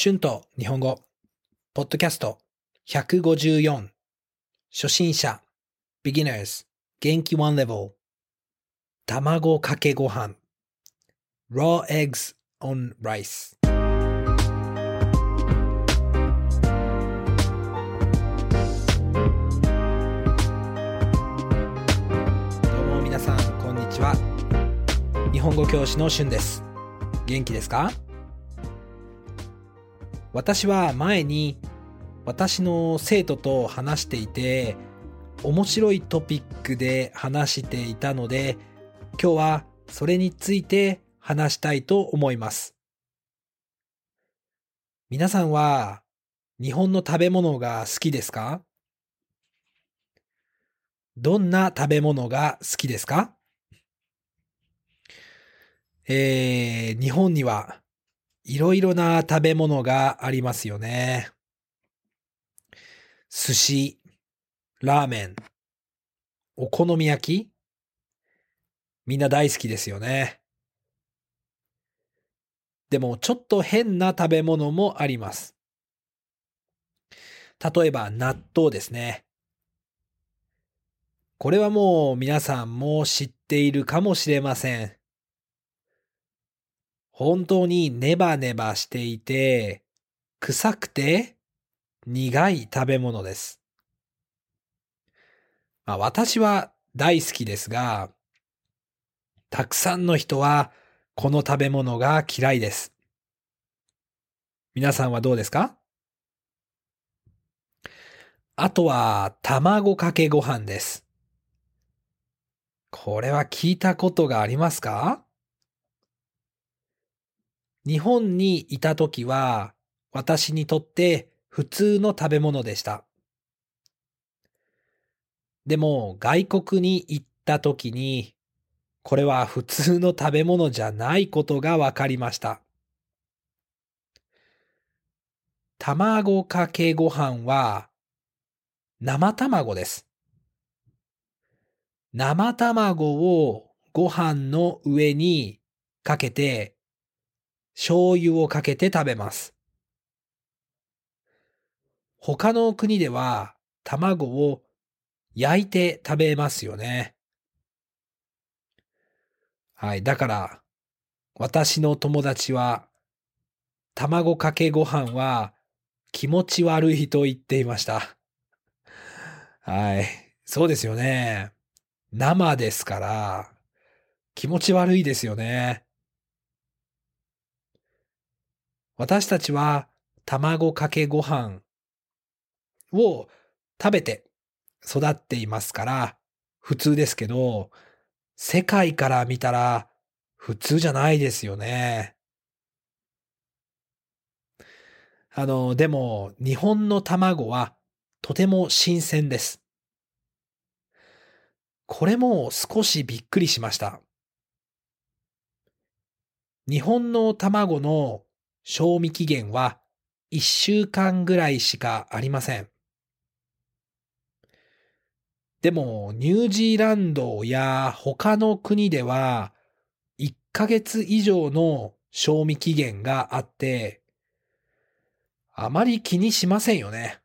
春と日本語、ポッドキャスト。154、初心者、beginners、元気 one level、卵かけご飯、raw eggs on rice。どうも皆さん、こんにちは。日本語教師の春です。元気ですか？私は前に私の生徒と話していて面白いトピックで話していたので今日はそれについて話したいと思います。皆さんは日本の食べ物が好きですか？どんな食べ物が好きですか？えー、日本にはいろいろな食べ物がありますよね。寿司、ラーメン、お好み焼きみんな大好きですよね。でもちょっと変な食べ物もあります。例えば納豆ですね。これはもう皆さんも知っているかもしれません。本当にネバネバしていて、臭くて苦い食べ物です。まあ、私は大好きですが、たくさんの人はこの食べ物が嫌いです。皆さんはどうですか？あとは卵かけご飯です。これは聞いたことがありますか？日本にいた時は私にとって普通の食べ物でした。でも外国に行った時にこれは普通の食べ物じゃないことが分かりました。卵かけご飯は生卵です。生卵をご飯の上にかけて醤油をかけて食べます。他の国では卵を焼いて食べますよね。はい。だから、私の友達は、卵かけご飯は気持ち悪いと言っていました。はい。そうですよね。生ですから、気持ち悪いですよね。私たちは卵かけご飯を食べて育っていますから普通ですけど、世界から見たら普通じゃないですよね。あの、でも日本の卵はとても新鮮です。これも少しびっくりしました。日本の卵の賞味期限は1週間ぐらいしかありません。でも、ニュージーランドや他の国では1ヶ月以上の賞味期限があって、あまり気にしませんよね。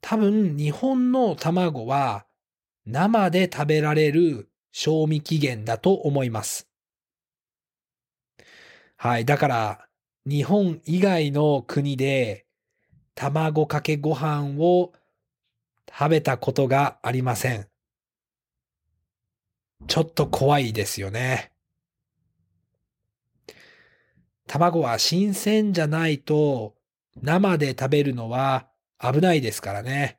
多分、日本の卵は生で食べられる賞味期限だと思います。はい。だから、日本以外の国で卵かけご飯を食べたことがありません。ちょっと怖いですよね。卵は新鮮じゃないと生で食べるのは危ないですからね。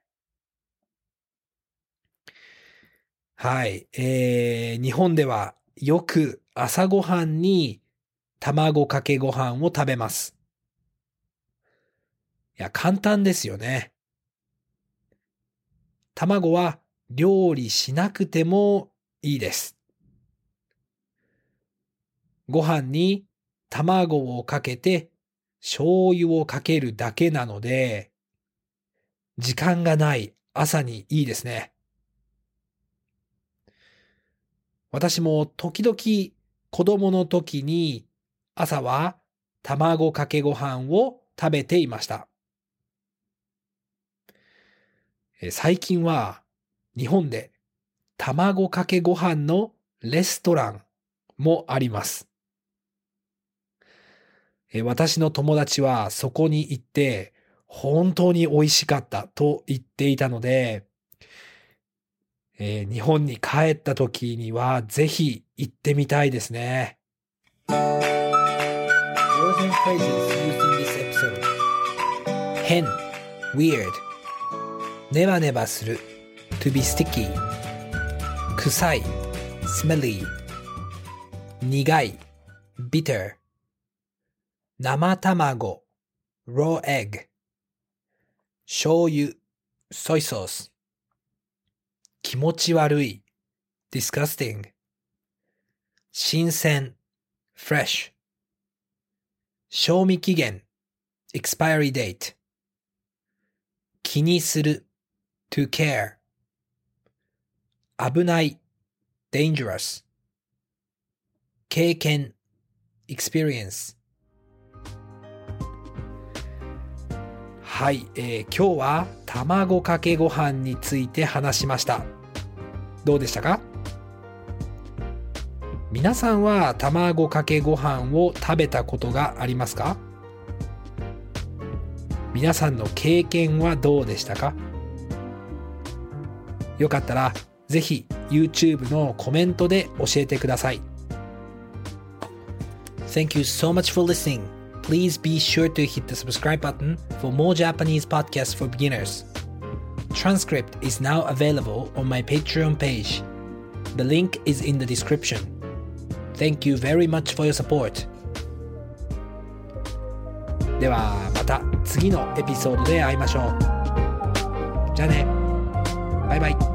はい。えー、日本ではよく朝ごはんに卵かけご飯を食べます。いや、簡単ですよね。卵は料理しなくてもいいです。ご飯に卵をかけて醤油をかけるだけなので、時間がない朝にいいですね。私も時々子供の時に朝は卵かけご飯を食べていました。最近は日本で卵かけご飯のレストランもあります。私の友達はそこに行って本当に美味しかったと言っていたので、え、日本に帰った時にはぜひ行ってみたいですね。Words and phrases used in this episode 変 weird ネバネバする to be sticky 臭い smelly 苦い bitter 生卵 raw egg 醤油 soy sauce 気持ち悪い disgusting 新鮮 fresh 賞味期限 expiry date 気にする to care 危ない dangerous 経験 experience はい、えー、今日は卵かけご飯について話しました。どうでしたか？皆さんは卵かけご飯を食べたことがありますか皆さんの経験はどうでしたかよかったらぜひ YouTube のコメントで教えてください。Thank you so much for listening. Please be sure to hit the subscribe button for more Japanese podcasts for beginners. Transcript is now available on my Patreon page. The link is in the description. Thank you very much for your support. ではまた次のエピソードで会いましょう。じゃあね。バイバイ。